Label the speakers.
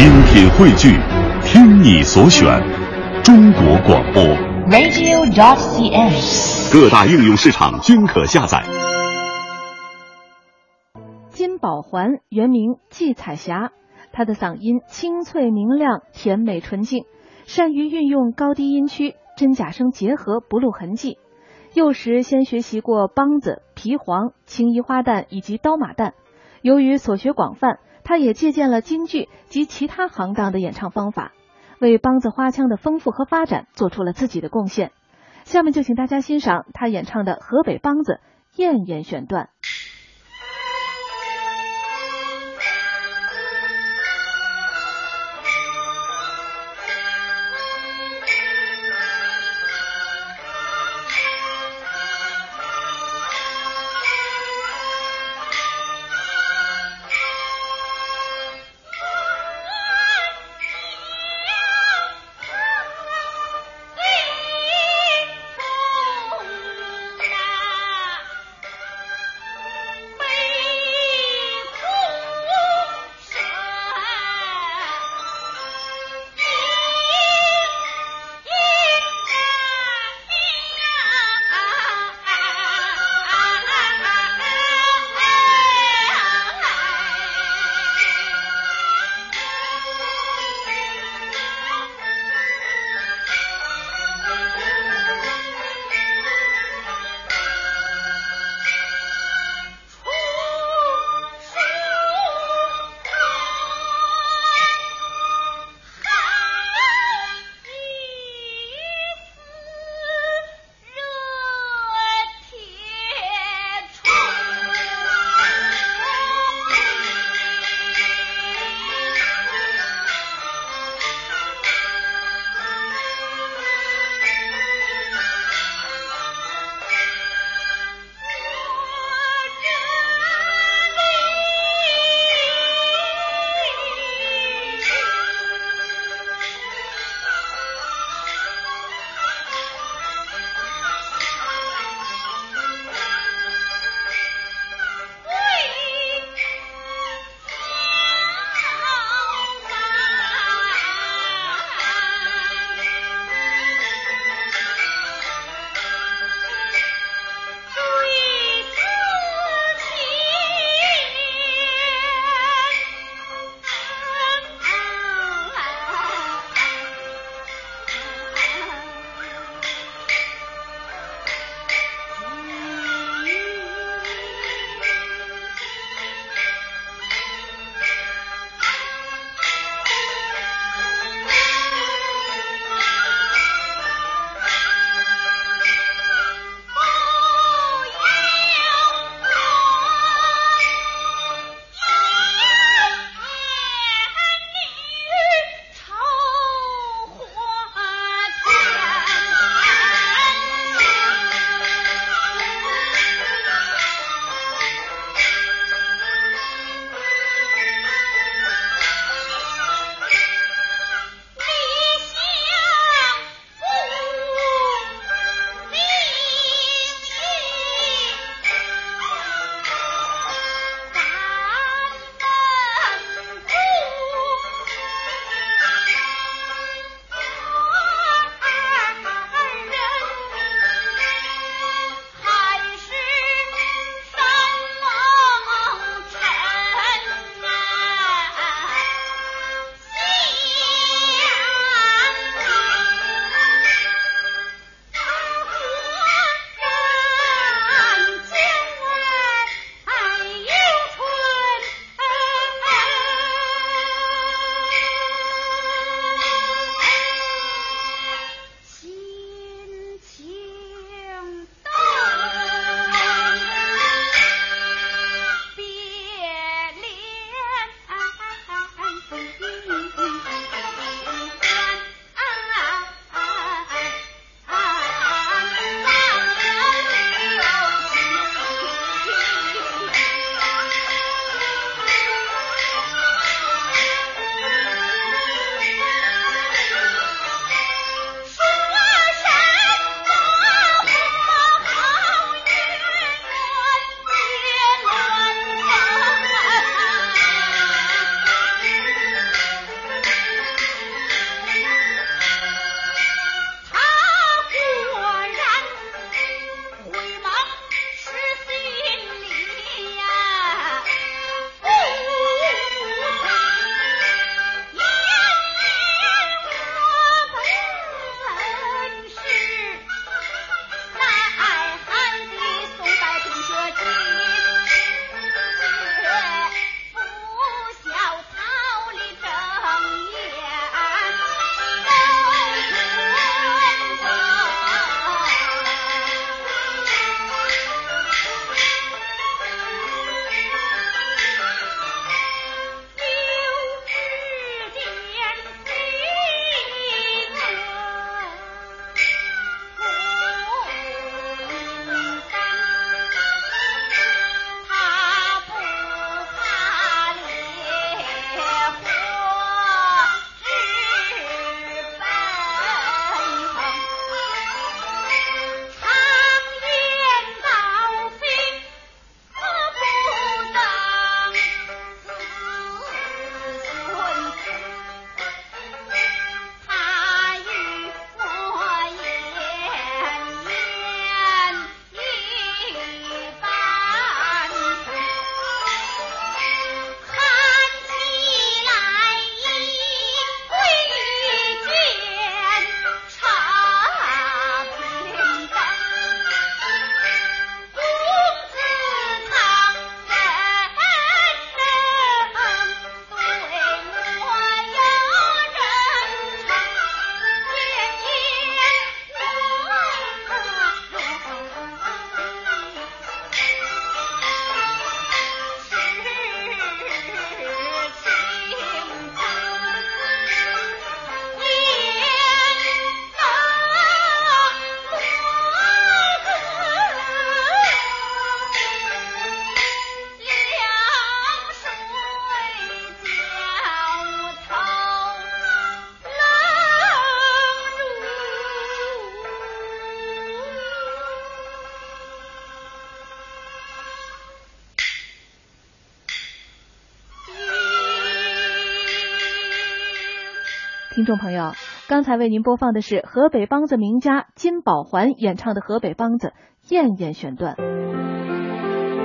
Speaker 1: 精品汇聚，听你所选，中国广播。
Speaker 2: radio.cn。
Speaker 1: 各大应用市场均可下载。
Speaker 3: 金宝环原名季彩霞，她的嗓音清脆明亮、甜美纯净，善于运用高低音区，真假声结合不露痕迹。幼时先学习过梆子、皮黄、青衣花旦以及刀马旦，由于所学广泛，他也借鉴了京剧及其他行当的演唱方法，为梆子花腔的丰富和发展做出了自己的贡献。下面就请大家欣赏他演唱的河北梆子《燕燕》选段。听众朋友，刚才为您播放的是河北梆子名家金宝环演唱的河北梆子《燕燕》选段。